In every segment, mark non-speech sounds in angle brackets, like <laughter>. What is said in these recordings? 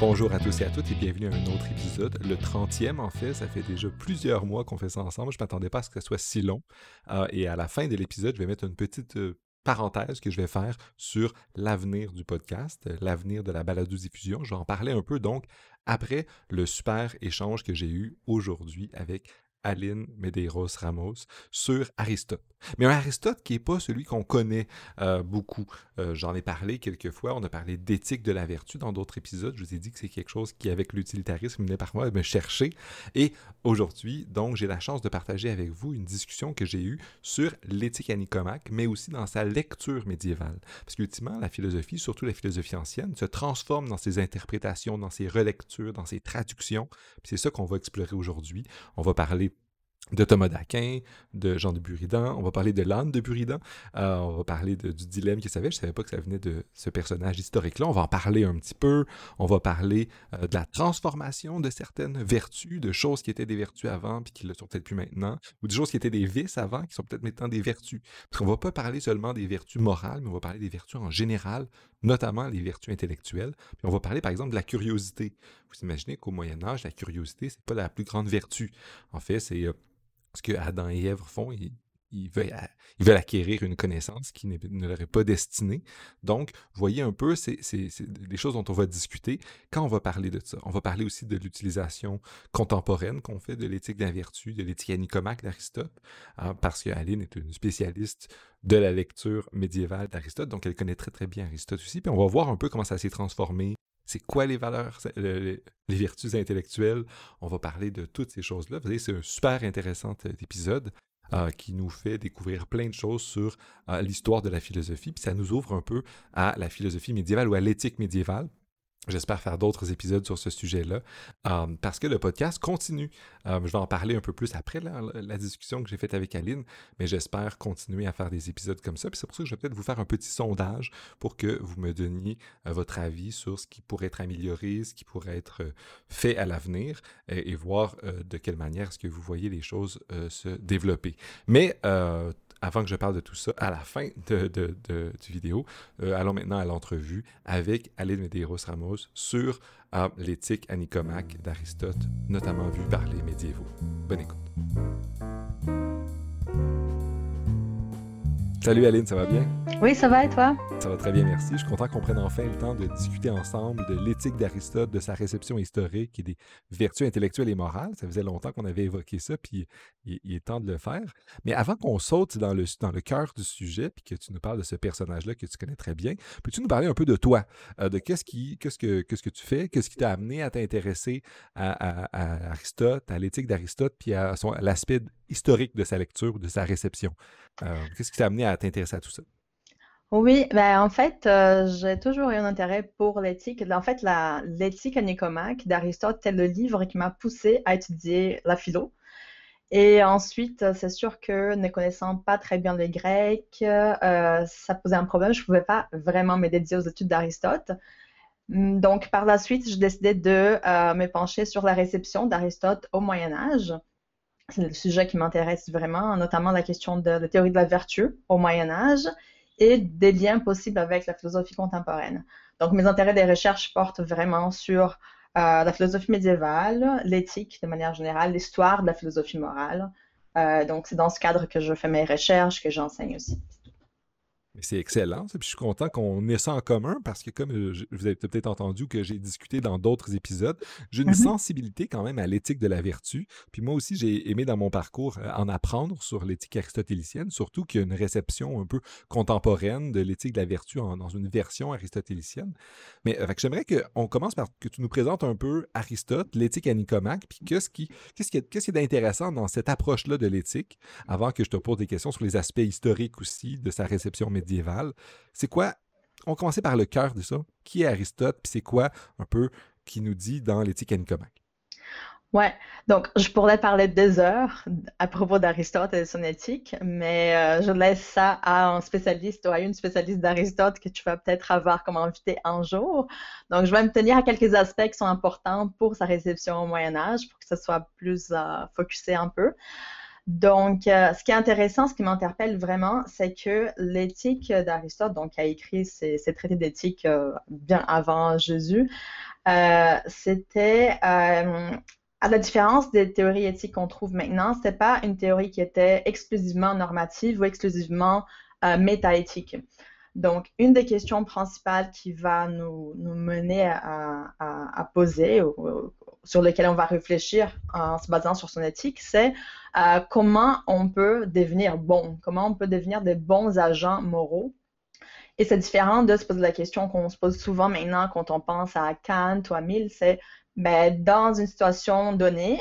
Bonjour à tous et à toutes et bienvenue à un autre épisode, le 30e en fait, ça fait déjà plusieurs mois qu'on fait ça ensemble, je ne m'attendais pas à ce que ce soit si long. Euh, et à la fin de l'épisode, je vais mettre une petite euh, parenthèse que je vais faire sur l'avenir du podcast, l'avenir de la balado-diffusion, je vais en parler un peu donc après le super échange que j'ai eu aujourd'hui avec Aline Medeiros Ramos sur Aristote. Mais un Aristote qui n'est pas celui qu'on connaît euh, beaucoup. Euh, j'en ai parlé quelques fois, on a parlé d'éthique de la vertu dans d'autres épisodes. Je vous ai dit que c'est quelque chose qui, avec l'utilitarisme, venait parfois me chercher. Et aujourd'hui, donc, j'ai la chance de partager avec vous une discussion que j'ai eue sur l'éthique à Nicomaque, mais aussi dans sa lecture médiévale. Parce qu'ultimement, la philosophie, surtout la philosophie ancienne, se transforme dans ses interprétations, dans ses relectures, dans ses traductions. C'est ça qu'on va explorer aujourd'hui. On va parler de Thomas d'Aquin, de Jean de Buridan, on va parler de l'âne de Buridan, euh, on va parler du dilemme qu'il savait, je ne savais pas que ça venait de ce personnage historique-là, on va en parler un petit peu, on va parler euh, de la transformation de certaines vertus, de choses qui étaient des vertus avant puis qui ne le sont peut-être plus maintenant, ou des choses qui étaient des vices avant qui sont peut-être maintenant des vertus. Parce qu'on ne va pas parler seulement des vertus morales, mais on va parler des vertus en général, notamment les vertus intellectuelles. Puis on va parler par exemple de la curiosité. Vous imaginez qu'au Moyen Âge, la curiosité, c'est pas la plus grande vertu. En fait, c'est... Euh, ce que Adam et Ève font, ils, veulent, acquérir une connaissance qui ne leur est pas destinée. Donc, voyez un peu, c'est des choses dont on va discuter quand on va parler de ça. On va parler aussi de l'utilisation contemporaine qu'on fait de l'éthique de la vertu, de l'éthique anicomaque d'Aristote, hein, parce qu'Aline est une spécialiste de la lecture médiévale d'Aristote, donc elle connaît très très bien Aristote aussi. Puis on va voir un peu comment ça s'est transformé c'est quoi les valeurs, les, vertus intellectuelles? On va parler de toutes ces choses-là. Vous voyez, c'est un super intéressant euh, épisode euh, qui nous fait découvrir plein de choses sur euh, l'histoire de la philosophie. Puis ça nous ouvre un peu à la philosophie médiévale ou à l'éthique médiévale. J'espère faire d'autres épisodes sur ce sujet-là euh, parce que le podcast continue. Euh, je vais en parler un peu plus après la, discussion que j'ai faite avec Aline, mais j'espère continuer à faire des épisodes comme ça. Puis c'est pour ça que je vais peut-être vous faire un petit sondage pour que vous me donniez euh, votre avis sur ce qui pourrait être amélioré, ce qui pourrait être fait à l'avenir et, voir de quelle manière est-ce que vous voyez les choses se développer. Mais avant que je parle de tout ça à la fin de, du vidéo, euh, allons maintenant à l'entrevue avec Aline Medeiros Ramos sur euh, l'éthique anicomaque d'Aristote, notamment vue par les médiévaux. Bonne écoute. Salut Aline, ça va bien? Oui, ça va et toi? Ça va très bien, merci. Je suis content qu'on prenne enfin le temps de discuter ensemble de l'éthique d'Aristote, de sa réception historique et des vertus intellectuelles et morales. Ça faisait longtemps qu'on avait évoqué ça, puis il, est temps de le faire. Mais avant qu'on saute dans le, cœur du sujet, puis que tu nous parles de ce personnage-là que tu connais très bien, peux-tu nous parler un peu de toi, euh, de qu'est-ce, que, tu fais, qu'est-ce qui t'a amené à t'intéresser à, Aristote, à l'éthique d'Aristote, puis à l'aspect historique de sa lecture ou de sa réception? Euh, qu'est-ce qui t'a amené à t'intéresser à tout ça? Oui, ben, en fait, euh, j'ai toujours eu un intérêt pour l'éthique. En fait, l'éthique à Nicomaque d'Aristote, c'est le livre qui m'a poussé à étudier la philo. Et ensuite, c'est sûr que ne connaissant pas très bien les Grecs, euh, ça posait un problème. Je ne pouvais pas vraiment me dédier aux études d'Aristote. Hum, donc, par la suite, je décidais de me pencher sur la réception d'Aristote au Moyen Âge c'est le sujet qui m'intéresse vraiment, notamment la question de la théorie de la vertu au Moyen Âge et des liens possibles avec la philosophie contemporaine. Donc mes intérêts des recherches portent vraiment sur euh, la philosophie médiévale, l'éthique de manière générale, l'histoire de la philosophie morale. Euh, donc c'est dans ce cadre que je fais mes recherches, que j'enseigne aussi. C'est excellent. Puis je suis content qu'on ait ça en commun parce que, comme euh, vous avez peut-être entendu que j'ai discuté dans d'autres épisodes, j'ai une mm-hmm. sensibilité quand même à l'éthique de la vertu. Puis moi aussi, j'ai aimé dans mon parcours euh, en apprendre sur l'éthique aristotélicienne, surtout qu'il y a une réception un peu contemporaine de l'éthique de la vertu dans une version aristotélicienne. Mais euh, j'aimerais qu'on commence par que tu nous présentes un peu Aristote, l'éthique à Nicomaque, puis qu'est-ce qui, qu'est-ce qui, est, qui est intéressant dans cette approche-là de l'éthique, avant que je te pose des questions sur les aspects historiques aussi de sa réception c'est quoi On commençait par le cœur de ça. Qui est Aristote Puis c'est quoi un peu qui nous dit dans l'éthique anicomaque Ouais, donc je pourrais parler deux heures à propos d'Aristote et de son éthique, mais euh, je laisse ça à un spécialiste ou à une spécialiste d'Aristote que tu vas peut-être avoir comme invité un jour. Donc je vais me tenir à quelques aspects qui sont importants pour sa réception au Moyen Âge, pour que ce soit plus euh, focusé un peu. Donc, euh, ce qui est intéressant, ce qui m'interpelle vraiment, c'est que l'éthique d'Aristote, donc qui a écrit ses, traités d'éthique euh, bien avant Jésus, euh, c'était, à la différence des théories éthiques qu'on trouve maintenant, c'était pas une théorie qui était exclusivement normative ou exclusivement métaéthique. Donc, une des questions principales qui va nous, mener à, à poser, sur lesquelles on va réfléchir en se basant sur son éthique, c'est euh, comment on peut devenir bon, comment on peut devenir des bons agents moraux. Et c'est différent de se poser la question qu'on se pose souvent maintenant quand on pense à Kant ou à Mill, c'est ben, dans une situation donnée,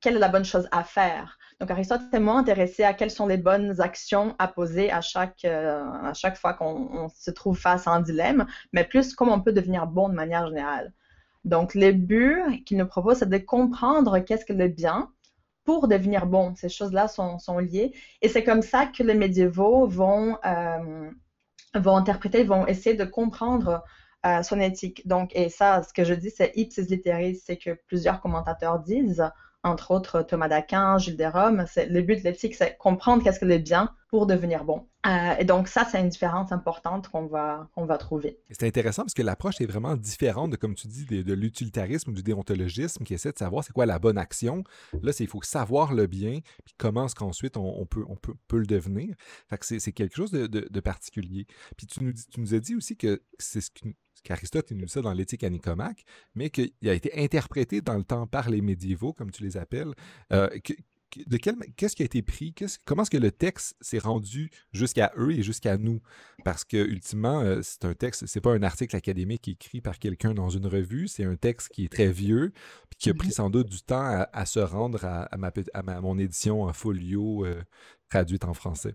quelle est la bonne chose à faire? Donc, Aristote est moins intéressé à quelles sont les bonnes actions à poser à chaque, euh, à chaque fois qu'on se trouve face à un dilemme, mais plus comment on peut devenir bon de manière générale. Donc, le but qu'il nous propose, c'est de comprendre qu'est-ce que le bien pour devenir bon. Ces choses-là sont, liées. Et c'est comme ça que les médiévaux vont, euh, vont interpréter, vont essayer de comprendre euh, son éthique. Donc, et ça, ce que je dis, c'est ipsis literis, c'est que plusieurs commentateurs disent entre autres Thomas d'Aquin, Gilles de Rome. Le but de l'éthique, c'est comprendre qu'est-ce que le bien pour devenir bon. Euh, et donc ça, c'est une différence importante qu'on va, va trouver. C'est intéressant parce que l'approche est vraiment différente de, comme tu dis, de, l'utilitarisme ou du déontologisme qui essaie de savoir c'est quoi la bonne action. Là, il faut savoir le bien, puis comment est-ce qu'ensuite on, peut, on peut, peut, le devenir. Fait c'est quelque chose de, de, particulier. Puis tu nous, tu nous as dit aussi que c'est ce qu'Aristote nous ça dans l'éthique à Nicomaque, mais qu'il a été interprété dans le temps par les médiévaux, comme tu les appelles. Euh, qu'est-ce qui a été pris, comment est-ce que le texte s'est rendu jusqu'à eux et jusqu'à nous? Parce que ultimement, euh, c'est un texte, c'est pas un article académique écrit par quelqu'un dans une revue, c'est un texte qui est très vieux, puis qui a pris sans doute du temps à, se rendre à, ma, à mon édition en folio euh, traduite en français.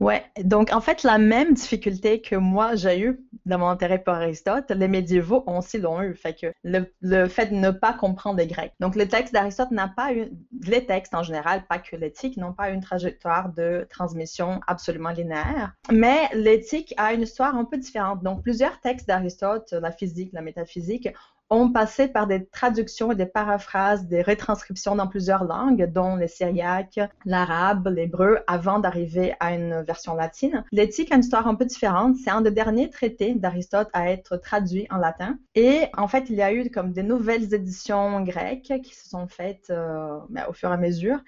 Ouais, donc en fait, la même difficulté que moi j'ai eu dans mon intérêt pour Aristote, les médiévaux aussi l'ont eu. Fait que le, fait de ne pas comprendre les Grecs. Donc le texte d'Aristote n'a pas eu, les textes en général, pas que l'éthique, n'ont pas une trajectoire de transmission absolument linéaire. Mais l'éthique a une histoire un peu différente. Donc plusieurs textes d'Aristote, la physique, la métaphysique, ont passé par des traductions et des paraphrases, des retranscriptions dans plusieurs langues, dont le syriaque, l'arabe, l'hébreu, avant d'arriver à une version latine. L'éthique a une histoire un peu différente. C'est un des derniers traités d'Aristote à être traduit en latin. Et en fait, il y a eu comme des nouvelles éditions grecques qui se sont faites euh, ben, au fur et à mesure.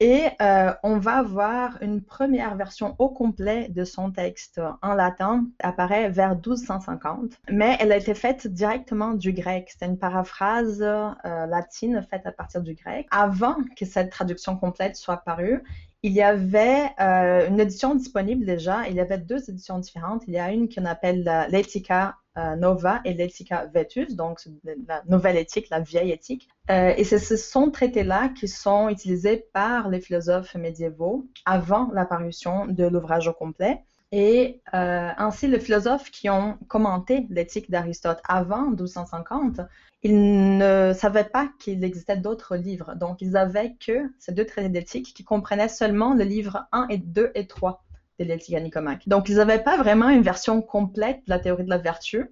Et euh, on va voir une première version au complet de son texte en latin, apparaît vers 1250, mais elle a été faite directement du grec. C'est une paraphrase euh, latine faite à partir du grec. Avant que cette traduction complète soit parue, il y avait euh, une édition disponible déjà. Il y avait deux éditions différentes. Il y a une qu'on appelle l'Etica euh, Nova et l'Etica Vetus, donc la nouvelle éthique, la vieille éthique. Euh, et c'est ce sont traités-là qui sont utilisés par les philosophes médiévaux avant l'apparition de l'ouvrage au complet. Et ainsi, les philosophes qui ont commenté l'éthique d'Aristote avant 1250 ils ne savaient pas qu'il existait d'autres livres. Donc, ils avaient que ces deux traités d'éthique qui comprenaient seulement le livre 1 et 2 et 3 de l'éthique Donc, ils n'avaient pas vraiment une version complète de la théorie de la vertu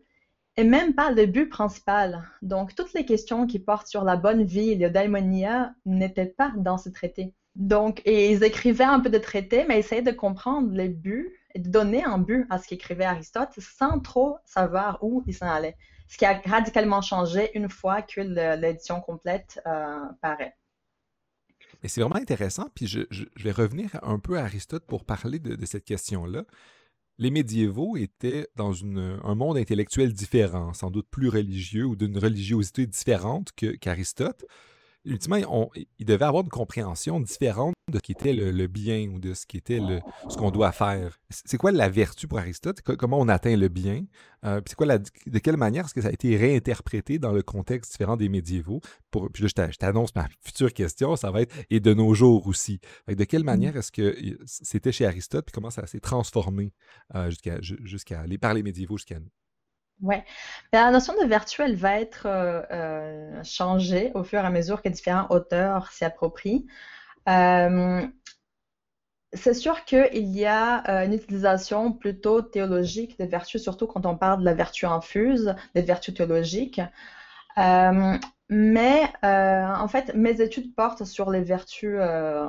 et même pas le but principal. Donc, toutes les questions qui portent sur la bonne vie et le daimonia n'étaient pas dans ce traité. Donc, et ils écrivaient un peu de traités, mais essayaient de comprendre les buts et de donner un but à ce qu'écrivait Aristote sans trop savoir où il s'en allait ce qui a radicalement changé une fois que l'édition complète euh, paraît. Mais c'est vraiment intéressant, puis je, vais revenir un peu à Aristote pour parler de, cette question-là. Les médiévaux étaient dans un monde intellectuel différent, sans doute plus religieux ou d'une religiosité différente qu'Aristote ultimement, il devait avoir une compréhension différente de ce qui était le, bien ou de ce qui était le, ce qu'on doit faire. C'est quoi la vertu pour Aristote? Comment on atteint le bien? Euh, c'est quoi la, de quelle manière est-ce que ça a été réinterprété dans le contexte différent des médiévaux? Pour, puis là, je t'annonce ma future question, ça va être et de nos jours aussi. de quelle mmh. manière est-ce que c'était chez Aristote, puis comment ça s'est transformé euh, jusqu'à, jusqu'à les, par les médiévaux jusqu'à nous? Oui. La notion de vertu, elle va être euh, euh, changée au fur et à mesure que différents auteurs s'y approprient. Euh, c'est sûr qu'il y a une utilisation plutôt théologique des vertus, surtout quand on parle de la vertu infuse, des vertus théologiques. mais en fait, mes études portent sur les vertus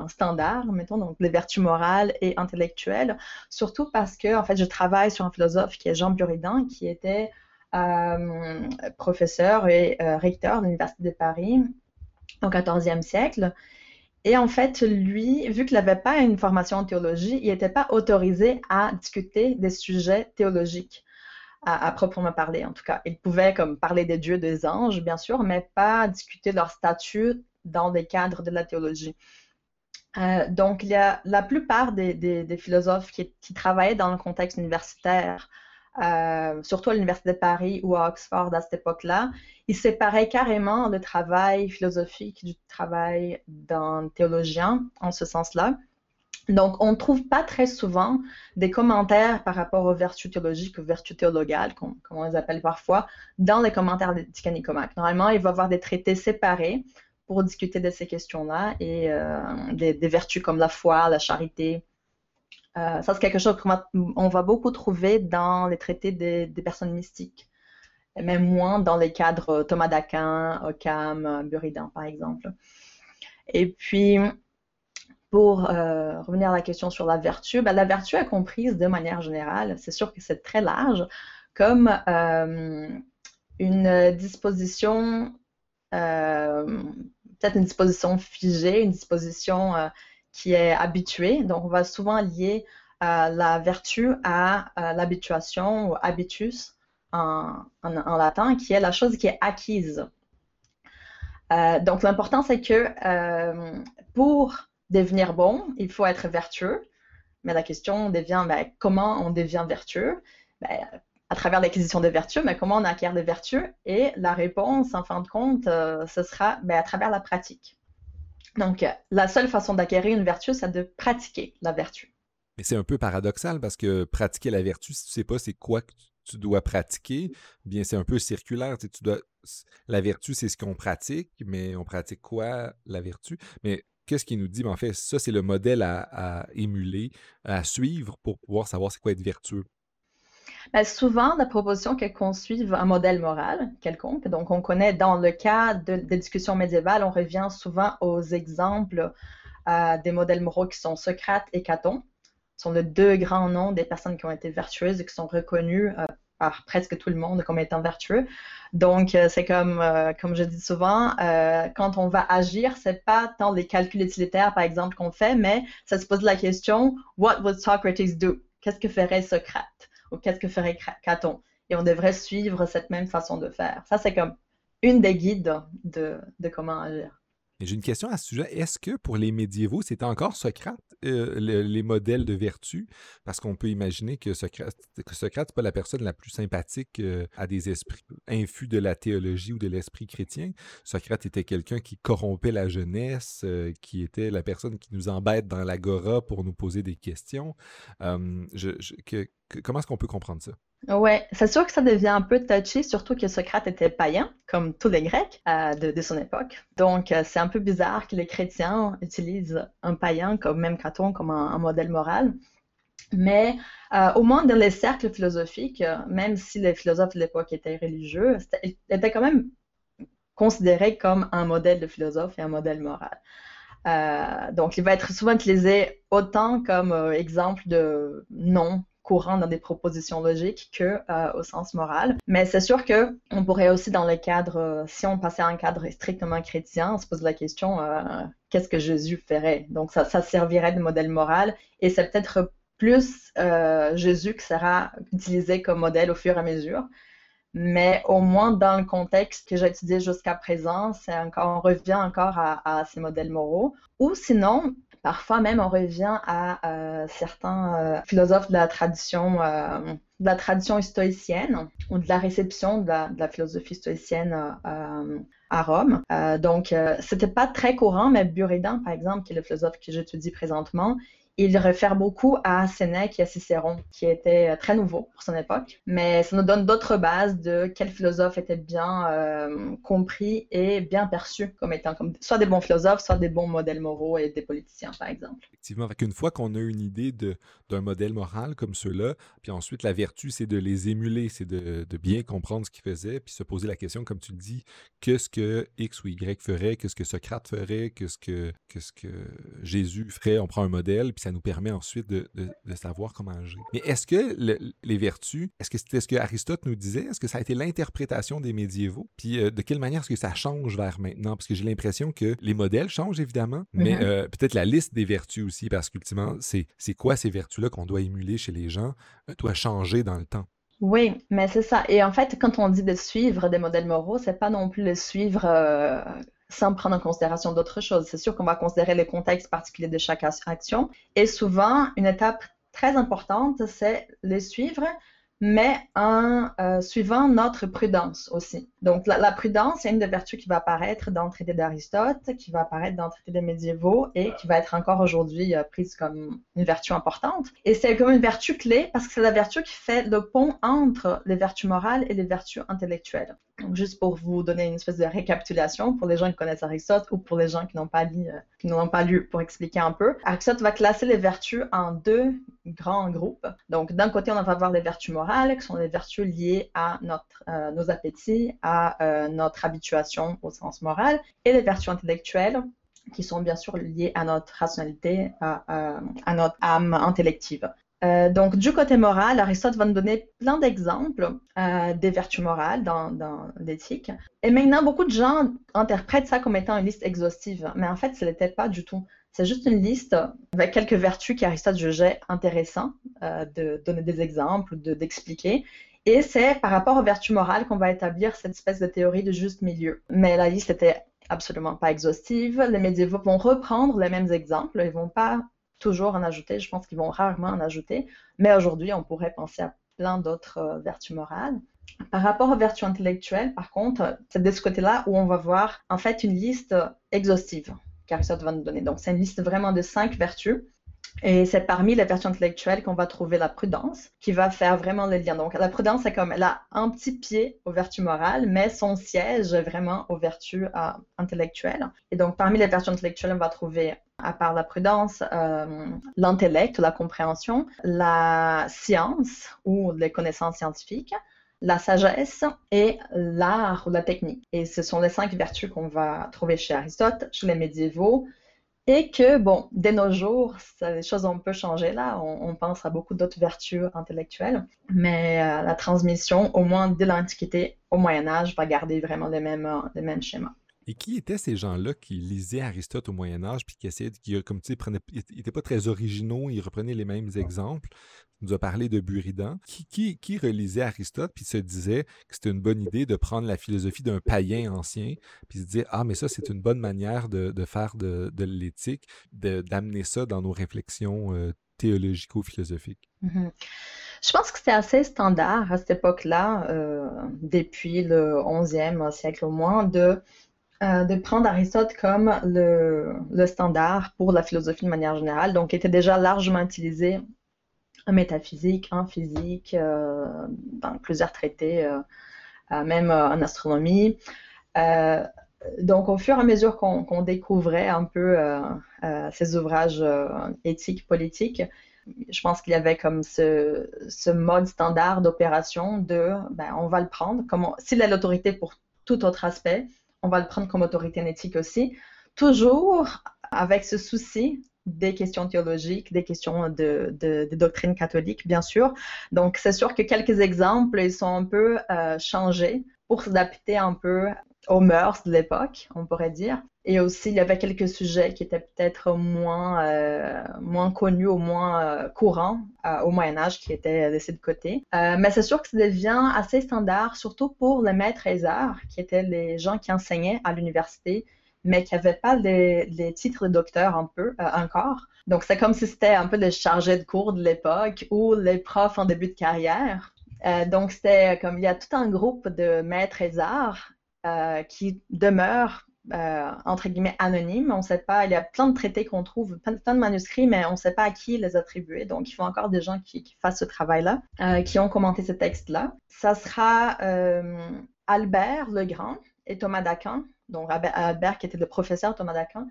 standards, mettons, donc les vertus morales et intellectuelles, surtout parce que en fait, je travaille sur un philosophe qui est Jean Buridan, qui était professeur et recteur de l'Université de Paris au XIVe siècle. Et en fait, lui, vu qu'il n'avait pas une formation en théologie, il n'était pas autorisé à discuter des sujets théologiques, à, proprement parler en tout cas. Il pouvait comme parler des dieux, des anges, bien sûr, mais pas discuter leur statut dans des cadres de la théologie. Euh, donc, la plupart des, philosophes qui, qui, travaillaient dans le contexte universitaire euh, surtout à l'Université de Paris ou à Oxford à cette époque-là, ils séparaient carrément le travail philosophique du travail d'un théologien en ce sens-là. Donc, on ne trouve pas très souvent des commentaires par rapport aux vertus théologiques ou vertus théologales, comme, on les appelle parfois, dans les commentaires de Nicomaque. Normalement, il va y avoir des traités séparés pour discuter de ces questions-là et euh, des, vertus comme la foi, la charité, euh, ça, c'est quelque chose qu'on va, beaucoup trouver dans les traités des, personnes mystiques, même moins dans les cadres Thomas d'Aquin, Occam, Buridan, par exemple. Et puis, pour euh, revenir à la question sur la vertu, ben, la vertu est comprise de manière générale, c'est sûr que c'est très large, comme euh, une disposition, peut-être une disposition figée, une disposition qui est habitué. Donc, on va souvent lier euh, la vertu à euh, l'habituation ou habitus en, latin, qui est la chose qui est acquise. Euh, donc, l'important, c'est que pour devenir bon, il faut être vertueux. Mais la question devient ben, comment on devient vertueux? Ben, À travers l'acquisition des vertus, mais comment on acquiert des vertus? Et la réponse, en fin de compte, ce sera ben, à travers la pratique. Donc, la seule façon d'acquérir une vertu, c'est de pratiquer la vertu. Mais c'est un peu paradoxal parce que pratiquer la vertu, si tu sais pas c'est quoi que tu dois pratiquer, bien c'est un peu circulaire. Tu. La vertu, c'est ce qu'on pratique, mais on pratique quoi, la vertu? Mais qu'est-ce qui nous dit? Ben, en fait, ça, c'est le modèle à, émuler, à suivre pour pouvoir savoir c'est quoi être vertueux? Ben, souvent, la proposition est qu'on un modèle moral quelconque. Donc, on connaît dans le cas de, des discussions médiévales, on revient souvent aux exemples euh, des modèles moraux qui sont Socrate et Caton, Ce sont les deux grands noms des personnes qui ont été vertueuses et qui sont reconnues euh, par presque tout le monde comme étant vertueux. Donc, euh, c'est comme, comme je dis souvent, quand on va agir, c'est pas tant les calculs utilitaires, par exemple, qu'on fait, mais ça se pose la question, what would Socrates do? Qu'est-ce que ferait Socrate? Qu'est-ce que ferait Caton? Et on devrait suivre cette même façon de faire. Ça, c'est comme une des guides de, de comment agir. J'ai une question à ce sujet. Est-ce que pour les médiévaux, c'était encore Socrate, euh, les modèles de vertu? Parce qu'on peut imaginer que Socrate, que Socrate n'est pas la personne la plus sympathique euh, à des esprits infus de la théologie ou de l'esprit chrétien. Socrate était quelqu'un qui corrompait la jeunesse, euh, qui était la personne qui nous embête dans l'agora pour nous poser des questions. comment est-ce qu'on peut comprendre ça? Ouais, c'est sûr que ça devient un peu touchy, surtout que Socrate était païen, comme tous les Grecs euh, de, son époque. Donc, euh, c'est un peu bizarre que les chrétiens utilisent un païen, comme même Caton, comme un, modèle moral. Mais euh, au moins dans les cercles philosophiques, même si les philosophes de l'époque étaient religieux, ils étaient quand même considérés comme un modèle de philosophe et un modèle moral. donc, il va être souvent utilisé autant comme exemple de non courant dans des propositions logiques que euh, au sens moral. Mais c'est sûr que on pourrait aussi dans le cadre, euh, si on passait à un cadre strictement chrétien, se poser la question euh, qu'est-ce que Jésus ferait? Donc ça, servirait de modèle moral et c'est peut-être plus Jésus qui sera utilisé comme modèle au fur et à mesure. Mais au moins dans le contexte que j'ai étudié jusqu'à présent, c'est encore, on revient encore à ces modèles moraux. Ou sinon, Parfois même, on revient à euh, certains euh, philosophes de la tradition, euh, de la tradition stoïcienne ou de la réception de la, philosophie stoïcienne à Rome. donc, c'était pas très courant, mais Buridan, par exemple, qui est le philosophe que j'étudie présentement, il réfère beaucoup à Sénèque et à Cicéron, qui étaient très nouveaux pour son époque, mais ça nous donne d'autres bases de quels philosophes étaient bien euh, compris et bien perçus comme étant comme soit des bons philosophes, soit des bons modèles moraux et des politiciens, par exemple. Effectivement, une fois qu'on a une idée d'un modèle moral comme ceux-là, puis ensuite la vertu, c'est de les émuler, c'est de, bien comprendre ce qu'ils faisaient, puis se poser la question, comme tu le dis, qu'est-ce que X ou Y ferait, qu'est-ce que Socrate ferait, qu'est-ce que, que Jésus ferait, on prend un modèle, puis ça nous permet ensuite de, de, savoir comment agir. Mais est-ce que les vertus, est-ce que c'était ce que Aristote nous disait, est-ce que ça a été l'interprétation des médiévaux, puis euh, de quelle manière est-ce que ça change vers maintenant? Parce que j'ai l'impression que les modèles changent évidemment, mais mm-hmm. euh, peut-être la liste des vertus aussi, parce qu'ultimement, c'est, c'est quoi ces vertus-là qu'on doit émuler chez les gens, euh, doit changer dans le temps? Oui, mais c'est ça. Et en fait, quand on dit de suivre des modèles moraux, c'est pas non plus le suivre sans prendre en considération d'autres choses. C'est sûr qu'on va considérer le contexte particulier de chaque action. Et souvent, une étape très importante, c'est les suivre, mais en euh, suivant notre prudence aussi. Donc, la, prudence, c'est une des vertus qui va apparaître dans le traité d'Aristote, qui va apparaître dans le traité des médiévaux et qui va être encore aujourd'hui euh, prise comme une vertu importante. Et c'est comme une vertu clé parce que c'est la vertu qui fait le pont entre les vertus morales et les vertus intellectuelles. Juste pour vous donner une espèce de récapitulation pour les gens qui connaissent Aristote ou pour les gens qui n'ont pas lu, euh, qui n'ont pas lu pour expliquer un peu. Aristote va classer les vertus en deux grands groupes. Donc, d'un côté, on va voir les vertus morales, qui sont les vertus liées à notre, euh, nos appétits, à euh, notre habituation au sens moral, et les vertus intellectuelles, qui sont bien sûr liées à notre rationalité, à notre âme intellective. Euh, donc, du côté moral, Aristote va nous donner plein d'exemples euh, des vertus morales dans, l'éthique. Et maintenant, beaucoup de gens interprètent ça comme étant une liste exhaustive, mais en fait, ce n'était pas du tout. C'est juste une liste avec quelques vertus qu'Aristote jugeait intéressantes euh, de donner des exemples, d'expliquer. et c'est par rapport aux vertus morales qu'on va établir cette espèce de théorie de juste milieu. Mais la liste était absolument pas exhaustive. Les médiévaux vont reprendre les mêmes exemples, ils vont pas toujours en ajouter. Je pense qu'ils vont rarement en ajouter. Mais aujourd'hui, on pourrait penser à plein d'autres euh, vertus morales. Par rapport aux vertus intellectuelles, par contre, c'est de ce côté-là où on va voir en fait une liste exhaustive qu'Aristote va nous donner. Donc, c'est une liste vraiment de cinq vertus et c'est parmi les vertus intellectuelles qu'on va trouver la prudence, qui va faire vraiment le lien. Donc, la prudence, c'est comme elle a un petit pied aux vertus morales, mais son siège est vraiment aux vertus euh, intellectuelles. Et donc, parmi les vertus intellectuelles, on va trouver, à part la prudence, euh, l'intellect, la compréhension, la science ou les connaissances scientifiques, la sagesse et l'art ou la technique. Et ce sont les cinq vertus qu'on va trouver chez Aristote, chez les médiévaux, et que, bon, dès nos jours, les choses ont un peu changé là. On, pense à beaucoup d'autres vertus intellectuelles, mais euh, la transmission, au moins de l'Antiquité au Moyen Âge, va garder vraiment les mêmes, les mêmes schémas. Et qui étaient ces gens-là qui lisaient Aristote au Moyen Âge, puis qui essayaient, qui, comme tu sais, n'étaient pas très originaux, ils reprenaient les mêmes exemples, nous a parlé de Buridan, qui, qui, relisait Aristote puis se disait que c'était une bonne idée de prendre la philosophie d'un païen ancien puis se dire ah mais ça c'est une bonne manière de, faire de, de l'éthique, d'amener ça dans nos réflexions euh, théologico-philosophiques. Mm-hmm. Je pense que c'était assez standard à cette époque-là, euh, depuis le 11e siècle au moins, de euh, de prendre Aristote comme le, standard pour la philosophie de manière générale, donc était déjà largement utilisé en métaphysique, en physique, euh, dans plusieurs traités, euh, même en astronomie. donc, au fur et à mesure qu'on découvrait un peu ces ouvrages éthiques, politiques, je pense qu'il y avait comme ce, mode standard d'opération de, ben, on va le prendre, comme s'il a l'autorité pour tout autre aspect, on va le prendre comme autorité éthique aussi, toujours avec ce souci des questions théologiques, des questions de, de, de doctrine catholique, bien sûr. Donc, c'est sûr que quelques exemples, ils sont un peu euh, changés pour s'adapter un peu aux mœurs de l'époque, on pourrait dire. Et aussi, il y avait quelques sujets qui étaient peut-être moins, euh, moins connus ou moins euh, courants euh, au Moyen Âge, qui étaient laissés de côté. Mais c'est sûr que ça devient assez standard, surtout pour les maîtres et arts, qui étaient les gens qui enseignaient à l'université mais qui n'avaient pas les, titres de docteur un peu encore. Donc, c'est comme si c'était un peu les chargés de cours de l'époque ou les profs en début de carrière. Donc, c'était comme il y a tout un groupe de maîtres et arts qui demeurent entre guillemets anonyme. On sait pas, il y a plein de traités qu'on trouve, plein, de manuscrits, mais on ne sait pas à qui les attribuer. Donc, il faut encore des gens qui, fassent ce travail-là, qui ont commenté ce texte-là. Ça sera Albert le Grand et Thomas d'Aquin, donc Albert qui était le professeur Thomas d'Aquin,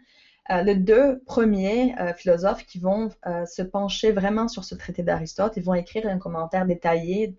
euh, les deux premiers euh, philosophes qui vont euh, se pencher vraiment sur ce traité d'Aristote. Ils vont écrire un commentaire détaillé,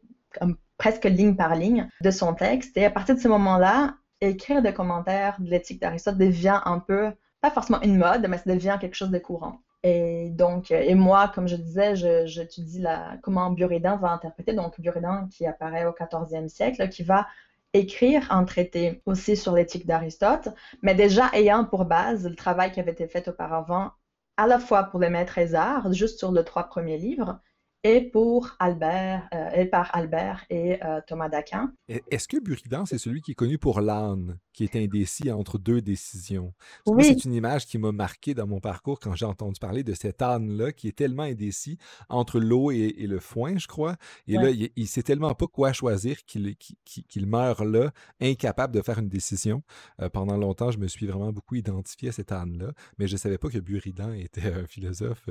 presque ligne par ligne, de son texte. Et à partir de ce moment-là, écrire des commentaires de l'éthique d'Aristote devient un peu, pas forcément une mode, mais ça devient quelque chose de courant. Et donc, et moi, comme je disais, j'étudie comment Buridan va interpréter. Donc, Buridan qui apparaît au 14e siècle, qui va écrire un traité aussi sur l'éthique d'Aristote, mais déjà ayant pour base le travail qui avait été fait auparavant, à la fois pour les maîtres arts, juste sur les trois premiers livres, et pour Albert, euh, et par Albert et euh, Thomas d'Aquin. Est-ce que Buridan, c'est celui qui est connu pour l'âne, qui est indécis entre deux décisions? Oui. C'est une image qui m'a marqué dans mon parcours quand j'ai entendu parler de cet âne-là qui est tellement indécis entre l'eau et, le foin, je crois. Et là, il, ne sait tellement pas quoi choisir qu'il meurt là, incapable de faire une décision. Euh, pendant longtemps, je me suis vraiment beaucoup identifié à cet âne-là, mais je ne savais pas que Buridan était un philosophe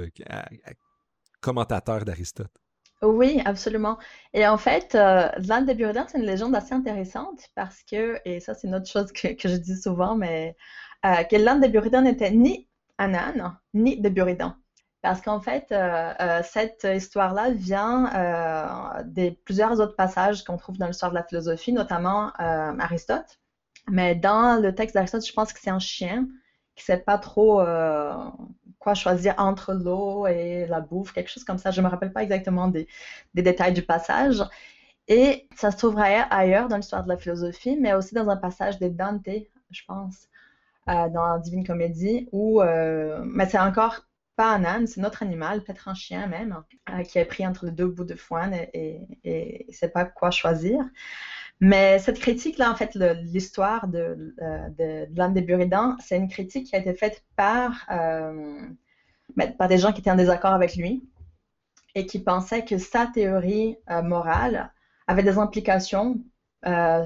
commentateur d'Aristote. Oui, absolument. Et en fait, euh, l'âne de c'est une légende assez intéressante parce que, et ça c'est une autre chose que, je dis souvent, mais euh, que l'âne de Buridan n'était ni un âne, ni de Buridan. Parce qu'en fait, euh, cette histoire-là vient des plusieurs autres passages qu'on trouve dans l'histoire de la philosophie, notamment Aristote. Mais dans le texte d'Aristote, je pense que c'est un chien qui ne sait pas trop quoi choisir entre l'eau et la bouffe, quelque chose comme ça. Je ne me rappelle pas exactement des, détails du passage. Et ça se trouverait ailleurs dans l'histoire de la philosophie, mais aussi dans un passage de Dante, je pense, euh, dans la Divine Comédie, où, euh, mais c'est encore pas un âne, c'est notre animal, peut-être un chien même, euh, qui est pris entre les deux bouts de foin et ne sait pas quoi choisir. Mais cette critique-là, en fait, l'histoire de, euh, de, de l'âne des Buridan, c'est une critique qui a été faite par, euh, ben, par des gens qui étaient en désaccord avec lui et qui pensaient que sa théorie euh, morale avait des implications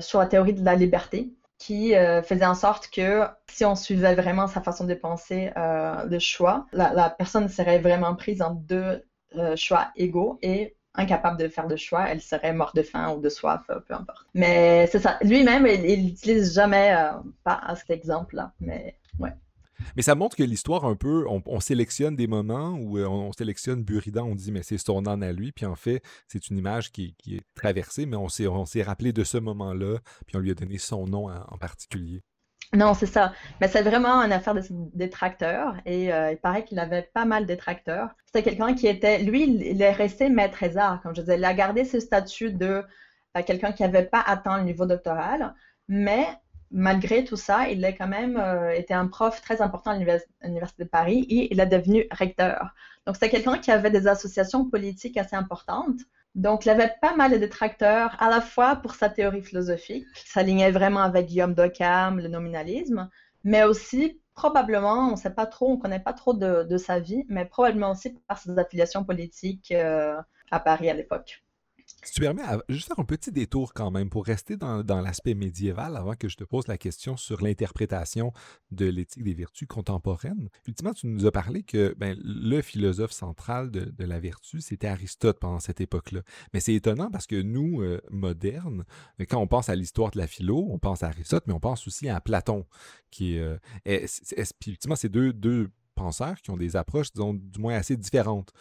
sur la théorie de la liberté, qui faisait en sorte que si on suivait vraiment sa façon de penser le choix, la, la, personne serait vraiment prise en deux choix égaux et incapable de faire de choix, elle serait morte de faim ou de soif, euh, peu importe. Mais c'est ça. Lui-même, il n'utilise jamais euh, pas cet exemple-là. Mais. Mais ça montre que l'histoire, un peu, on, sélectionne des moments où euh, on, sélectionne Buridan, on dit, mais c'est son âne à lui. Puis en fait, c'est une image qui, est traversée, mais on s'est rappelé de ce moment-là, puis on lui a donné son nom en particulier. Non, c'est ça. Mais c'est vraiment une affaire de détracteurs. Et euh, il paraît qu'il avait pas mal de détracteurs. C'était quelqu'un qui était, lui, il est resté maître art, comme je disais. Il a gardé ce statut de euh, quelqu'un qui n'avait pas atteint le niveau doctoral. Mais malgré tout ça, il a quand même euh, été un prof très important à l'Université de Paris et il est devenu recteur. Donc, c'est quelqu'un qui avait des associations politiques assez importantes. Donc, il avait pas mal de détracteurs, à la fois pour sa théorie philosophique, qui s'alignait vraiment avec Guillaume d'Occam, le nominalisme, mais aussi probablement, on ne sait pas trop, on ne connaît pas trop de, sa vie, mais probablement aussi par ses affiliations politiques euh, à Paris à l'époque. Si tu permets, juste faire un petit détour quand même pour rester dans, l'aspect médiéval avant que je te pose la question sur l'interprétation de l'éthique des vertus contemporaines. Ultimement, tu nous as parlé que ben, le philosophe central de, la vertu, c'était Aristote pendant cette époque-là. Mais c'est étonnant parce que nous, euh, modernes, quand on pense à l'histoire de la philo, on pense à Aristote, mais on pense aussi à Platon, qui. Euh, deux penseurs qui ont des approches, disons, du moins assez différentes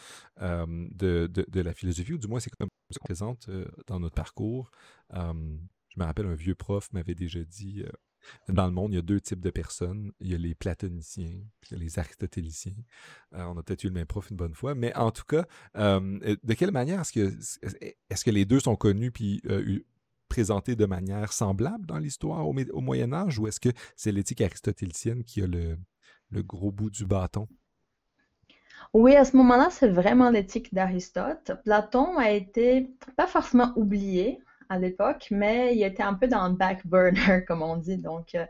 euh, de, de, la philosophie, ou du moins c'est comme ça présente euh, dans notre parcours. je me rappelle, un vieux prof m'avait déjà dit, euh, dans le monde, il y a deux types de personnes. Il y a les platoniciens, puis les aristotéliciens. on a peut-être eu le même prof une bonne fois, mais en tout cas, de quelle manière est-ce que, est-ce que les deux sont connus, puis présentés de manière semblable dans l'histoire au, au Moyen Âge, ou est-ce que c'est l'éthique aristotélicienne qui a le, le gros bout du bâton? Oui, à ce moment-là, c'est vraiment l'éthique d'Aristote. Platon a été pas forcément oublié à l'époque, mais il était un peu dans le back burner, <laughs> comme on dit. Donc, euh,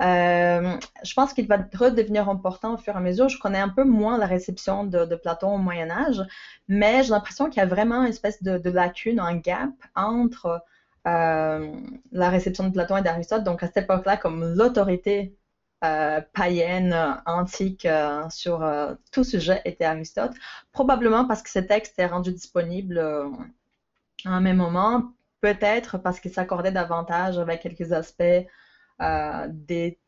euh, je pense qu'il va redevenir important au fur et à mesure. Je connais un peu moins la réception de, Platon au Moyen Âge, mais j'ai l'impression qu'il y a vraiment une espèce de, lacune, un gap entre euh, la réception de Platon et d'Aristote. Donc, à cette époque-là, comme l'autorité païenne, antique, sur tout sujet était Aristote. Probablement parce que ce texte est rendu disponible à un même moment, peut-être parce qu'il s'accordait davantage avec quelques aspects des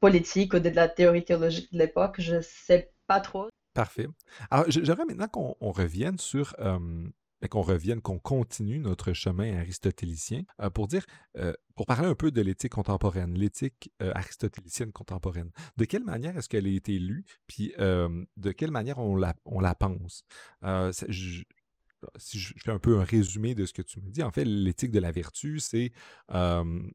politiques ou de la théorie théologique de l'époque. Je ne sais pas trop. Parfait. Alors, j'aimerais maintenant qu'on revienne sur qu'on revienne, qu'on continue notre chemin aristotélicien euh, pour dire, euh, pour parler un peu de l'éthique contemporaine, l'éthique euh, aristotélicienne contemporaine. De quelle manière est-ce qu'elle a été lue, puis de quelle manière on la, pense? si je fais un peu un résumé de ce que tu me dis, en fait, l'éthique de la vertu, c'est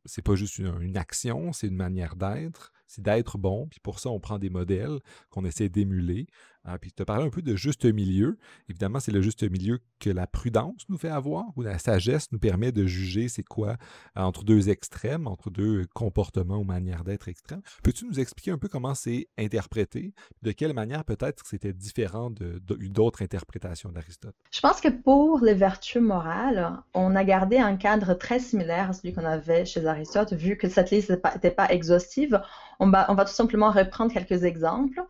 c'est pas juste une action, c'est une manière d'être, c'est d'être bon, puis pour ça, on prend des modèles qu'on essaie d'émuler. Ah, puis tu as parlé un peu de juste milieu. Évidemment, c'est le juste milieu que la prudence nous fait avoir, ou la sagesse nous permet de juger c'est quoi euh, entre deux extrêmes, entre deux comportements ou manières d'être extrêmes. Peux-tu nous expliquer un peu comment c'est interprété, de quelle manière peut-être c'était différent d'autres interprétations d'Aristote? Je pense que pour les vertus morales, on a gardé un cadre très similaire à celui qu'on avait chez Aristote, vu que cette liste n'était pas, exhaustive. On va tout simplement reprendre quelques exemples.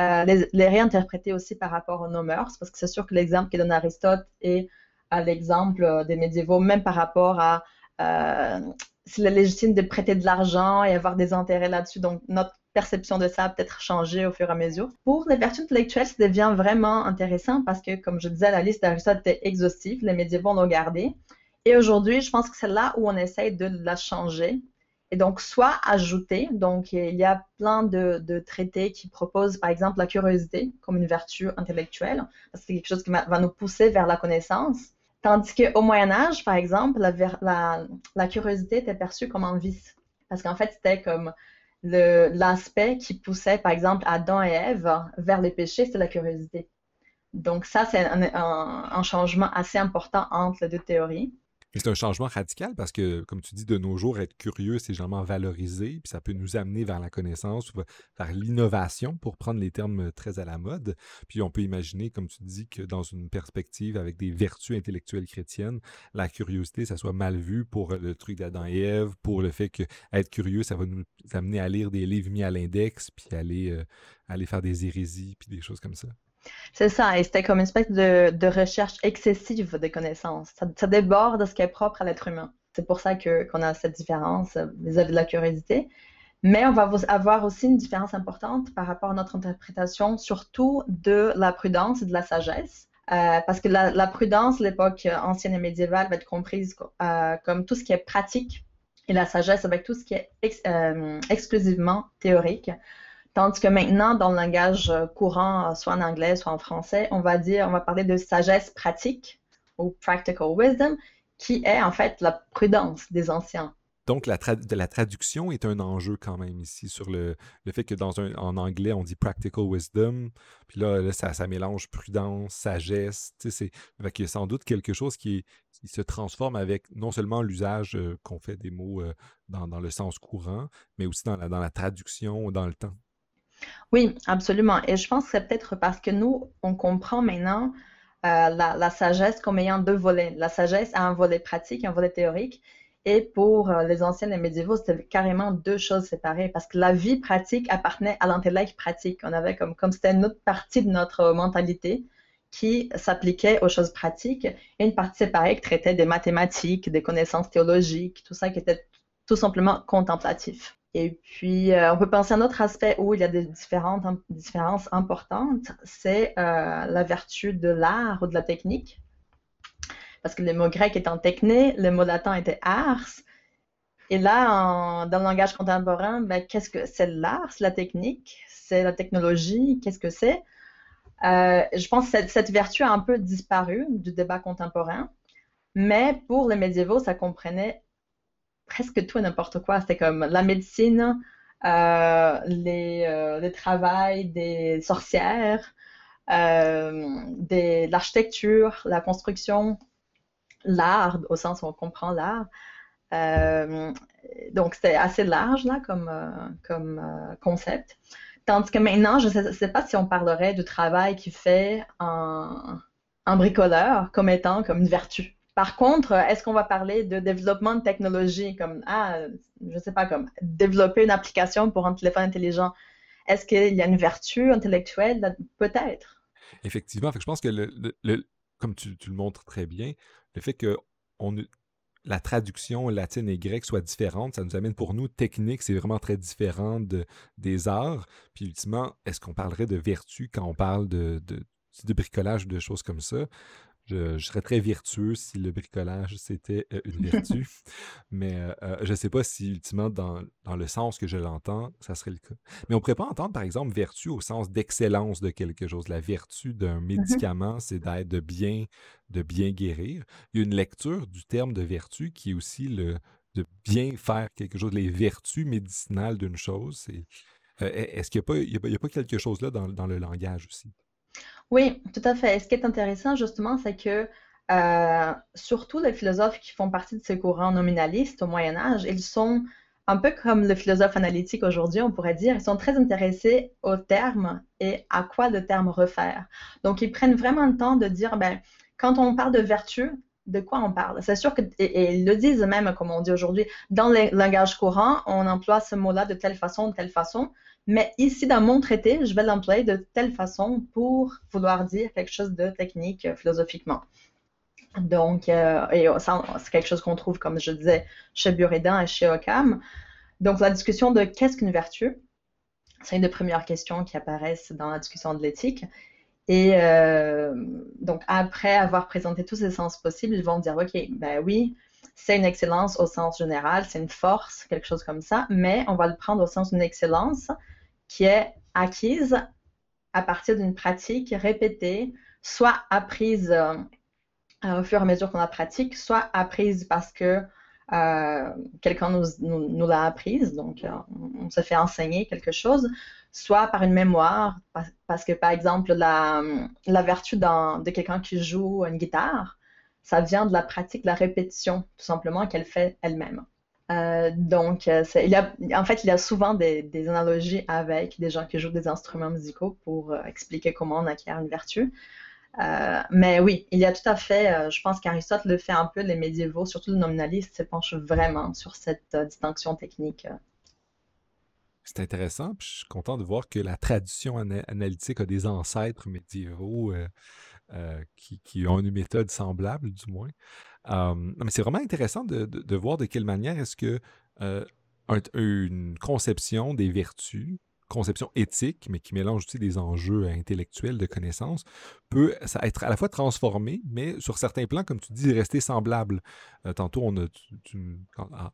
Euh, les, réinterpréter aussi par rapport aux nos mœurs, parce que c'est sûr que l'exemple que donne Aristote est à l'exemple des médiévaux, même par rapport à euh, s'il est légitime de prêter de l'argent et avoir des intérêts là-dessus. Donc, notre perception de ça a peut-être changé au fur et à mesure. Pour les vertus intellectuelles, ça devient vraiment intéressant parce que, comme je disais, la liste d'Aristote était exhaustive, les médiévaux l'ont gardée. Et aujourd'hui, je pense que c'est là où on essaye de la changer et donc, soit ajouter, donc il y a plein de, traités qui proposent, par exemple, la curiosité comme une vertu intellectuelle, parce que c'est quelque chose qui va, nous pousser vers la connaissance. Tandis qu'au Moyen Âge, par exemple, la, curiosité était perçue comme un vice, parce qu'en fait, c'était comme l'aspect qui poussait, par exemple, Adam et Ève vers les péchés, c'est la curiosité. Donc ça, c'est un, changement assez important entre les deux théories c'est un changement radical parce que, comme tu dis, de nos jours, être curieux, c'est généralement valorisé, puis ça peut nous amener vers la connaissance ou vers l'innovation, pour prendre les termes euh, très à la mode. Puis on peut imaginer, comme tu dis, que dans une perspective avec des vertus intellectuelles chrétiennes, la curiosité, ça soit mal vu pour le truc d'Adam et Ève, pour le fait que être curieux, ça va nous amener à lire des livres mis à l'index, puis aller, euh, aller faire des hérésies, puis des choses comme ça. C'est ça, et c'était comme une espèce de, recherche excessive des connaissances. Ça, déborde ce qui est propre à l'être humain. C'est pour ça qu'on a cette différence vis-à-vis de la curiosité. Mais on va avoir aussi une différence importante par rapport à notre interprétation, surtout de la prudence et de la sagesse. Euh, parce que la, prudence, l'époque ancienne et médiévale, va être comprise euh, comme tout ce qui est pratique et la sagesse avec tout ce qui est euh, exclusivement théorique. Tandis que maintenant, dans le langage euh, courant, euh, soit en anglais, soit en français, on va dire, on va parler de sagesse pratique ou practical wisdom, qui est en fait la prudence des anciens. Donc, la, la traduction est un enjeu quand même ici sur le, fait que dans un, en anglais, on dit practical wisdom, puis là, ça, mélange prudence, sagesse. C'est y a sans doute quelque chose qui, se transforme avec non seulement l'usage euh, qu'on fait des mots dans, dans, le sens courant, mais aussi dans la, dans la traduction, dans le temps. Oui, absolument. Et je pense que c'est peut-être parce que nous, on comprend maintenant euh, la, sagesse comme ayant deux volets. La sagesse a un volet pratique, un volet théorique. Et pour euh, les anciens et médiévaux, c'était carrément deux choses séparées parce que la vie pratique appartenait à l'intellect pratique. On avait comme, comme c'était une autre partie de notre mentalité qui s'appliquait aux choses pratiques et une partie séparée qui traitait des mathématiques, des connaissances théologiques, tout ça qui était tout simplement contemplatif. Et puis, euh, on peut penser à un autre aspect où il y a des différences importantes, c'est euh, la vertu de l'art ou de la technique. Parce que le mot grec étant techné, le mot latin était ars. Et là, dans le langage contemporain, ben, qu'est-ce que c'est l'art, c'est la technique, c'est la technologie, qu'est-ce que c'est? Euh, Je pense que cette, vertu a un peu disparu du débat contemporain, mais pour les médiévaux, ça comprenait presque tout et n'importe quoi. C'était comme la médecine, euh, les, euh, travail des sorcières, euh, l'architecture, la construction, l'art, au sens où on comprend l'art. Euh, donc, c'était assez large là comme, comme concept. Tandis que maintenant, je ne sais, pas si on parlerait du travail qui fait un, un bricoleur comme étant comme une vertu Par contre, est-ce qu'on va parler de développement de technologie comme, ah, je sais pas, comme développer une application pour un téléphone intelligent? Est-ce qu'il y a une vertu intellectuelle? Peut-être? Effectivement, je pense que comme tu, le montres très bien, le fait que la traduction latine et grecque soit différente, ça nous amène pour nous, technique, c'est vraiment très différent de, des arts. Puis ultimement, est-ce qu'on parlerait de vertu quand on parle de, de, de bricolage ou de choses comme ça? Je, serais très vertueux si le bricolage c'était euh, une vertu, <laughs> mais euh, euh, je ne sais pas si ultimement dans, le sens que je l'entends, ça serait le cas. Mais on pourrait pas entendre par exemple vertu au sens d'excellence de quelque chose. La vertu d'un mmh médicament, c'est d'être de bien, de bien guérir. Il y a une lecture du terme de vertu qui est aussi le de bien faire quelque chose, les vertus médicinales d'une chose. Est-ce qu'il n'y a, pas quelque chose là dans le langage aussi? Oui, tout à fait. Ce qui est intéressant, justement, c'est que euh, surtout les philosophes qui font partie de ce courant nominaliste au Moyen Âge, ils sont un peu comme le philosophe analytique aujourd'hui, on pourrait dire, ils sont très intéressés au terme et à quoi le terme refaire. Donc, ils prennent vraiment le temps de dire, ben, quand on parle de vertu, de quoi on parle? C'est sûr que, et, ils le disent même, comme on dit aujourd'hui, dans le langage courant, on emploie ce mot-là de telle façon, de telle façon. Mais ici, dans mon traité, je vais l'employer de telle façon pour vouloir dire quelque chose de technique euh, philosophiquement. Donc, euh, et c'est quelque chose qu'on trouve, comme je disais, chez Buridan et chez Occam. Donc, la discussion de qu'est-ce qu'une vertu, c'est une des premières questions qui apparaissent dans la discussion de l'éthique. Et euh, donc, après avoir présenté tous ces sens possibles, ils vont dire, OK, ben oui, c'est une excellence au sens général, c'est une force, quelque chose comme ça, mais on va le prendre au sens d'une excellence qui est acquise à partir d'une pratique répétée, soit apprise euh, au fur et à mesure qu'on la pratique, soit apprise parce que euh, quelqu'un nous, l'a apprise, donc euh, on, se fait enseigner quelque chose, soit par une mémoire, parce que par exemple la, la vertu de quelqu'un qui joue une guitare, ça vient de la pratique, de la répétition, tout simplement, qu'elle fait elle-même. Euh, donc, euh, il en fait, il a souvent des, analogies avec des gens qui jouent des instruments musicaux pour euh, expliquer comment on acquiert une vertu. mais oui, il y a tout à fait, je pense qu'Aristote le fait un peu, les médiévaux, surtout le nominaliste, se vraiment sur cette distinction technique. C'est intéressant, puis je suis content de voir que la tradition analytique a des ancêtres médiévaux euh, qui, ont une méthode semblable, du moins. mais c'est vraiment intéressant de, voir de quelle manière est-ce que euh, conception des vertus conception éthique, mais qui mélange aussi des enjeux intellectuels de connaissances, peut ça être à la fois transformé, mais sur certains plans, comme tu dis, rester semblable. Euh, tantôt, en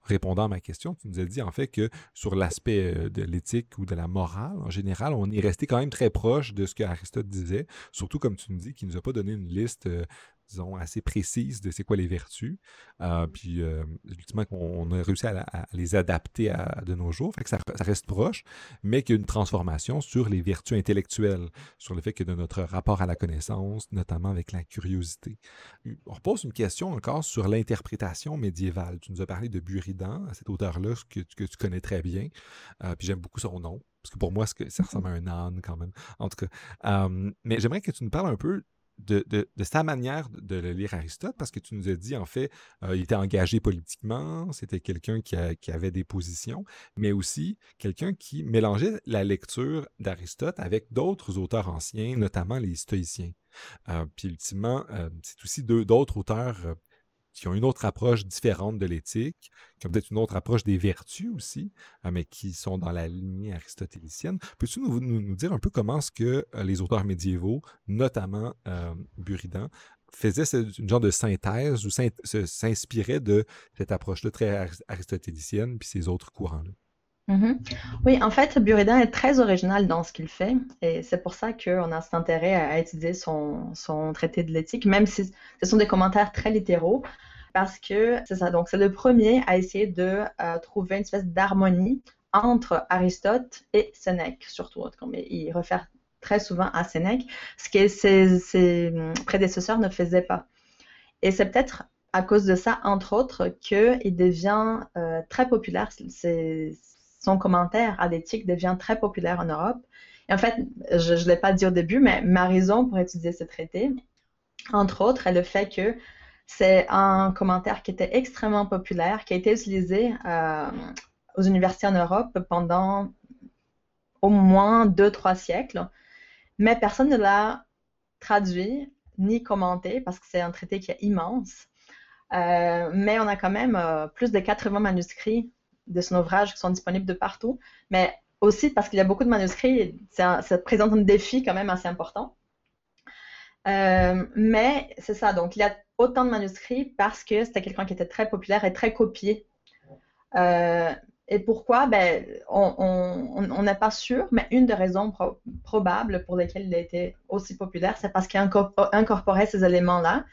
répondant à ma question, tu nous as dit en fait que sur l'aspect euh, de l'éthique ou de la morale, en général, on est resté quand même très proche de ce que Aristote disait, surtout comme tu nous dis, qu'il ne nous a pas donné une liste euh, disons, assez précise de c'est quoi les vertus. Euh, puis, euh, ultimement, on, a réussi à, les adapter à, de nos jours. Fait que ça, reste proche, mais qu'il y a une transformation sur les vertus intellectuelles, sur le fait que de notre rapport à la connaissance, notamment avec la curiosité. On repose une question encore sur l'interprétation médiévale. Tu nous as parlé de Buridan, cet auteur-là que, tu connais très bien. Euh, puis j'aime beaucoup son nom. Parce que pour moi, ça ressemble à un âne quand même. En tout cas. mais j'aimerais que tu nous parles un peu de, sa manière de lire Aristote, parce que tu nous as dit, en fait, euh, il était engagé politiquement, c'était quelqu'un qui, avait des positions, mais aussi quelqu'un qui mélangeait la lecture d'Aristote avec d'autres auteurs anciens, notamment les stoïciens. Euh, puis ultimement, euh, c'est aussi d'autres auteurs qui ont une autre approche différente de l'éthique, qui ont peut-être une autre approche des vertus aussi, euh, mais qui sont dans la lignée aristotélicienne. Peux-tu nous, dire un peu comment est-ce que euh, les auteurs médiévaux, notamment euh, Buridan, faisaient une genre de synthèse ou s'inspiraient de cette approche-là très aristotélicienne, puis ces autres courants-là? Mm-hmm. Oui, en fait, Buridan est très original dans ce qu'il fait et c'est pour ça qu'on a cet intérêt à étudier son, son traité de l'éthique, même si ce sont des commentaires très littéraux parce que c'est ça. Donc, c'est le premier à essayer de euh, trouver une espèce d'harmonie entre Aristote et Sénèque, surtout. Mais il réfère très souvent à Sénèque, ce que ses, prédécesseurs ne faisaient pas. Et c'est peut-être à cause de ça, entre autres, qu'il devient euh, très populaire. Son commentaire à l'éthique devient très populaire en Europe. Et en fait, je ne l'ai pas dit au début, mais ma raison pour étudier ce traité, entre autres, est le fait que C'est un commentaire qui était extrêmement populaire, qui a été utilisé euh, aux universités en Europe pendant au moins deux, trois siècles, mais personne ne l'a traduit ni commenté parce que c'est un traité qui est immense. Euh, mais on a quand même euh, plus de 80 manuscrits de son ouvrage qui sont disponibles de partout, mais aussi parce qu'il y a beaucoup de manuscrits, ça, présente un défi quand même assez important. Euh, mais c'est ça, donc il y a autant de manuscrits parce que c'était quelqu'un qui était très populaire et très copié. et pourquoi? Ben, On n'est pas sûr, mais une des raisons probables pour lesquelles il a été aussi populaire, c'est parce qu'il incorporait ces éléments-là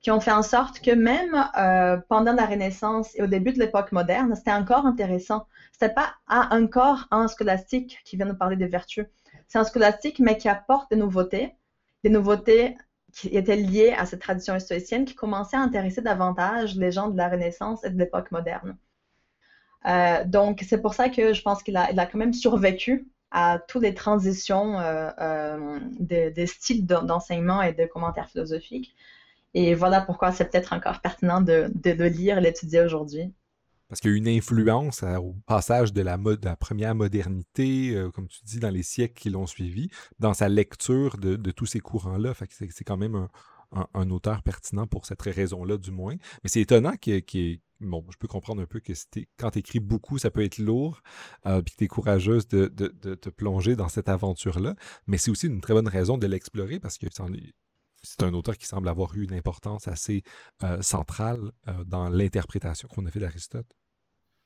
qui ont fait en sorte que même euh, pendant la Renaissance et au début de l'époque moderne, c'était encore intéressant. C'était pas un corps, un scolastique qui vient nous parler des vertus. C'est un scolastique, mais qui apporte des nouveautés, des nouveautés qui étaient liées à cette tradition stoïcienne qui commençait à intéresser davantage les gens de la Renaissance et de l'époque moderne. Euh, donc, c'est pour ça que je pense qu'il a, quand même survécu à toutes les transitions euh des, des styles d'enseignement et de commentaires philosophiques. Et voilà pourquoi c'est peut-être encore pertinent de, le lire l'étudier aujourd'hui. Parce qu'il y a une influence au passage de la, mode, la première modernité, euh, comme tu dis, dans les siècles qui l'ont suivi, dans sa lecture de, tous ces courants-là. c'est quand même un, auteur pertinent pour cette raison-là, du moins. Mais c'est étonnant qu'il Bon, je peux comprendre un peu que quand tu écris beaucoup, ça peut être lourd, euh, puis que tu es courageuse de, te plonger dans cette aventure-là. Mais c'est aussi une très bonne raison de l'explorer parce que c'est un auteur qui semble avoir eu une importance assez euh, centrale euh, dans l'interprétation qu'on a fait d'Aristote.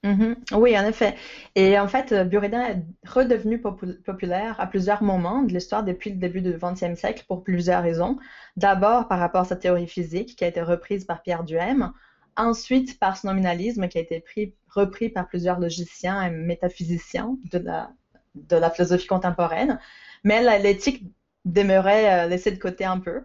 Mm-hmm. Oui, en effet. Et en fait, euh, Buridan est redevenu populaire à plusieurs moments de l'histoire depuis le début du XXe siècle pour plusieurs raisons. D'abord par rapport à sa théorie physique qui a été reprise par Pierre Duhem, ensuite par son nominalisme qui a été repris par plusieurs logiciens et métaphysiciens de la, de la philosophie contemporaine. Mais l'éthique demeurait laissée de côté un peu.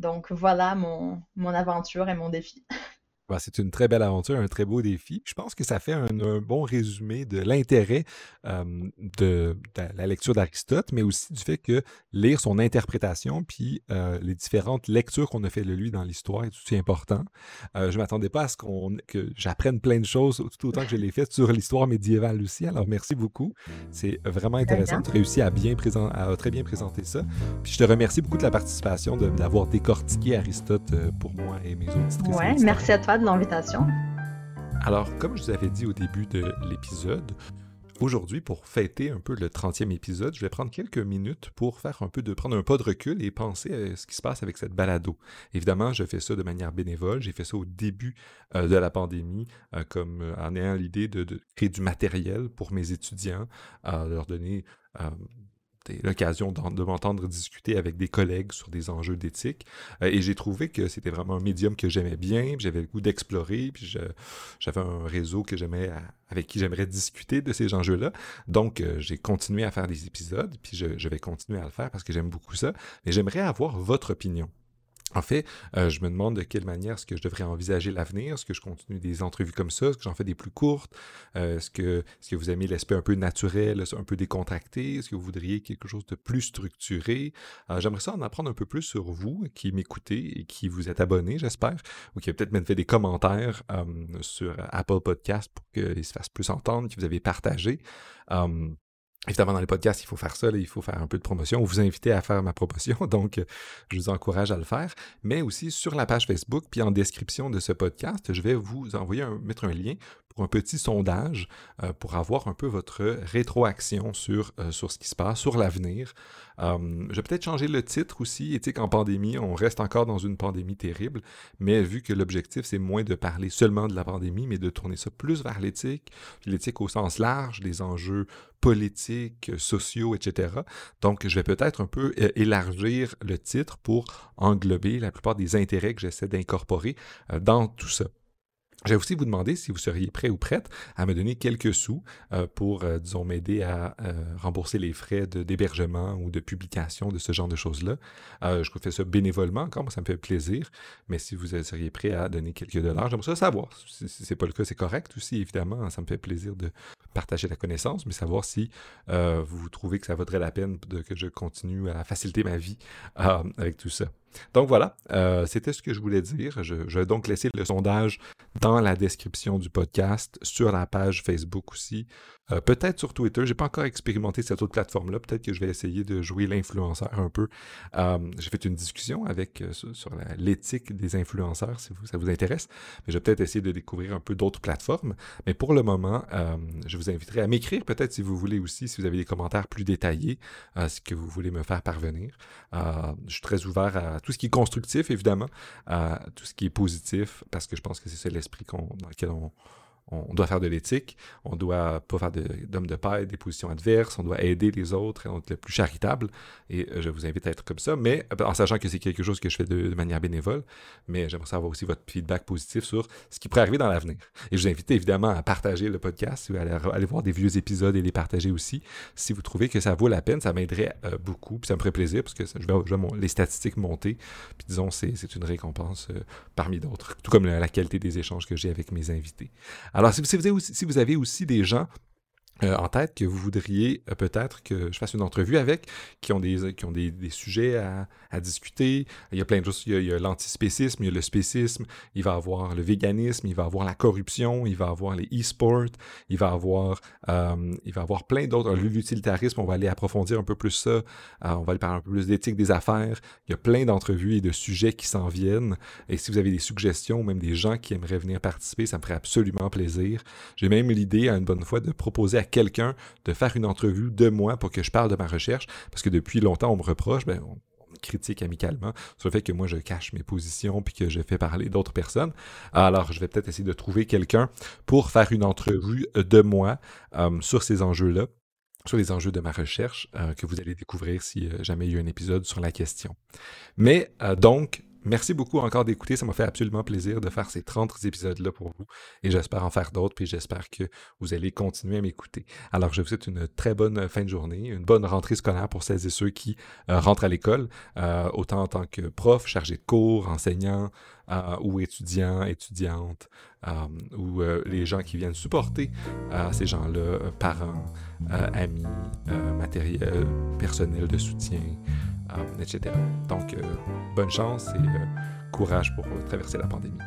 Donc voilà mon, mon aventure et mon défi. <laughs> Bah, c'est une très belle aventure, un très beau défi. Je pense que ça fait un, bon résumé de l'intérêt de, la lecture d'Aristote, mais aussi du fait que lire son interprétation, puis les différentes lectures qu'on a fait de lui dans l'histoire est aussi important. je ne m'attendais pas à ce qu'on, que j'apprenne plein de choses tout autant que je l'ai fait sur l'histoire médiévale aussi. Alors merci beaucoup. C'est vraiment intéressant. Tu as réussi à, bien à très bien présenter ça. Puis je te remercie beaucoup de la participation, d'avoir décortiqué Aristote pour moi et mes auditrices. Ouais, merci à toi l'invitation. Alors, comme je vous avais dit au début de l'épisode, Aujourd'hui, pour fêter un peu le 30e épisode, je vais prendre quelques minutes pour faire un peu de prendre un pas de recul et penser à ce qui se passe avec cette balado. Évidemment, je fais ça de manière bénévole. J'ai fait ça au début euh, de la pandémie, euh, comme euh, en ayant l'idée de, créer du matériel pour mes étudiants, leur donner l'occasion de m'entendre discuter avec des collègues sur des enjeux d'éthique. Euh, et j'ai trouvé que c'était vraiment un médium que j'aimais bien, j'avais le goût d'explorer, puis j'avais un réseau j'aimais avec qui j'aimerais discuter de ces enjeux-là. Donc, euh, j'ai continué à faire des épisodes, puis je vais continuer à le faire parce que j'aime beaucoup ça. Mais j'aimerais avoir votre opinion. En fait, euh, je me demande de quelle manière est-ce que je devrais envisager l'avenir? Est-ce que je continue des entrevues comme ça? Est-ce que j'en fais des plus courtes? Euh, est-ce, que, est que vous aimez l'aspect un peu naturel, un peu décontracté? Est-ce que vous voudriez quelque chose de plus structuré? Euh, j'aimerais ça en apprendre un peu plus sur vous, qui m'écoutez et qui vous êtes abonné, j'espère, ou qui avez peut-être même fait des commentaires sur Apple Podcast pour qu'il se fasse plus entendre, que vous avez partagé. Évidemment, dans les podcasts, il faut faire ça, il faut faire un peu de promotion, vous inviter à faire ma promotion, <laughs> donc je vous encourage à le faire. Mais aussi sur la page Facebook, puis en description de ce podcast, je vais vous envoyer mettre un lien un petit sondage euh, pour avoir un peu votre rétroaction sur, euh, ce qui se passe, sur l'avenir. Euh, je vais peut-être changer le titre aussi, éthique en pandémie. On reste encore dans une pandémie terrible, mais vu que l'objectif, c'est moins de parler seulement de la pandémie, mais de tourner ça plus vers l'éthique, l'éthique au sens large, des enjeux politiques, sociaux, etc. Donc, je vais peut-être un peu élargir le titre pour englober la plupart des intérêts que j'essaie d'incorporer dans tout ça. Je vais aussi vous demander si vous seriez prêt ou prête à me donner quelques sous euh, pour, euh, disons, m'aider à euh, rembourser les frais d'hébergement ou de publication de ce genre de choses-là. je fais ça bénévolement encore, moi ça me fait plaisir, mais si vous seriez prêt à donner quelques dollars, j'aimerais savoir. Si, ce n'est pas le cas, c'est correct aussi, évidemment, ça me fait plaisir de partager la connaissance, mais savoir si vous trouvez que ça vaudrait la peine de, que je continue à faciliter ma vie avec tout ça. Donc voilà, euh, c'était ce que je voulais dire. Je, vais donc laisser le sondage dans la description du podcast, sur la page Facebook aussi, euh, peut-être sur Twitter. J'ai pas encore expérimenté cette autre plateforme-là. Peut-être que je vais essayer de jouer l'influenceur un peu. Euh, j'ai fait une discussion avec sur l'éthique des influenceurs, si ça vous intéresse. Mais je vais peut-être essayer de découvrir un peu d'autres plateformes. Mais pour le moment, je vous inviterai à m'écrire peut-être si vous voulez aussi, si vous avez des commentaires plus détaillés, ce que vous voulez me faire parvenir. je suis très ouvert à tout ce qui est constructif, évidemment, tout ce qui est positif, parce que je pense que c'est ça l'esprit dans lequel on, on doit faire de l'éthique, on doit pas faire d'hommes de, paille, des positions adverses, on doit aider les autres, et on être le plus charitable. Et euh, je vous invite à être comme ça, mais euh, en sachant que c'est quelque chose que je fais de, manière bénévole, mais j'aimerais savoir aussi votre feedback positif sur ce qui pourrait arriver dans l'avenir. Et je vous invite évidemment à partager le podcast, allez aller voir des vieux épisodes et les partager aussi. Si vous trouvez que ça vaut la peine, ça m'aiderait euh, beaucoup, puis ça me ferait plaisir, parce que je vais, les statistiques monter, puis disons, c'est une récompense parmi d'autres, tout comme la, qualité des échanges que j'ai avec mes invités. Avez si vous avez aussi des gens euh, en tête que vous voudriez euh, peut-être que je fasse une entrevue avec, qui ont des, qui ont des, sujets à, discuter. Il y a plein de choses. Il y a, l'antispécisme, il y a le spécisme, il va avoir le véganisme, il va avoir la corruption, il va avoir les e-sports, il va avoir, euh, il va avoir plein d'autres. L'utilitarisme, on va aller approfondir un peu plus ça. on va aller parler un peu plus d'éthique des affaires. Il y a plein d'entrevues et de sujets qui s'en viennent. Et si vous avez des suggestions, même des gens qui aimeraient venir participer, ça me ferait absolument plaisir. J'ai même l'idée, à une bonne fois, de proposer à quelqu'un de faire une entrevue de moi pour que je parle de ma recherche, parce que depuis longtemps, on me reproche, ben, on, critique amicalement sur le fait que moi je cache mes positions puis que je fais parler d'autres personnes. Alors je vais peut-être essayer de trouver quelqu'un pour faire une entrevue de moi euh, sur ces enjeux-là sur les enjeux de ma recherche euh, que vous allez découvrir si euh, jamais il y a un épisode sur la question. Mais donc, Merci beaucoup encore d'écouter. Ça m'a fait absolument plaisir de faire ces 30 épisodes-là pour vous. Et j'espère en faire d'autres. Puis j'espère que vous allez continuer à m'écouter. Alors, je vous souhaite une très bonne fin de journée, une bonne rentrée scolaire pour celles et ceux qui euh, rentrent à l'école, euh, autant en tant que prof, chargé de cours, enseignant euh, ou étudiant, étudiante, ou les gens qui viennent supporter ces gens-là, parents, amis, matériel, personnel de soutien. Euh, etc. Donc, euh, bonne chance et euh, courage pour traverser la pandémie.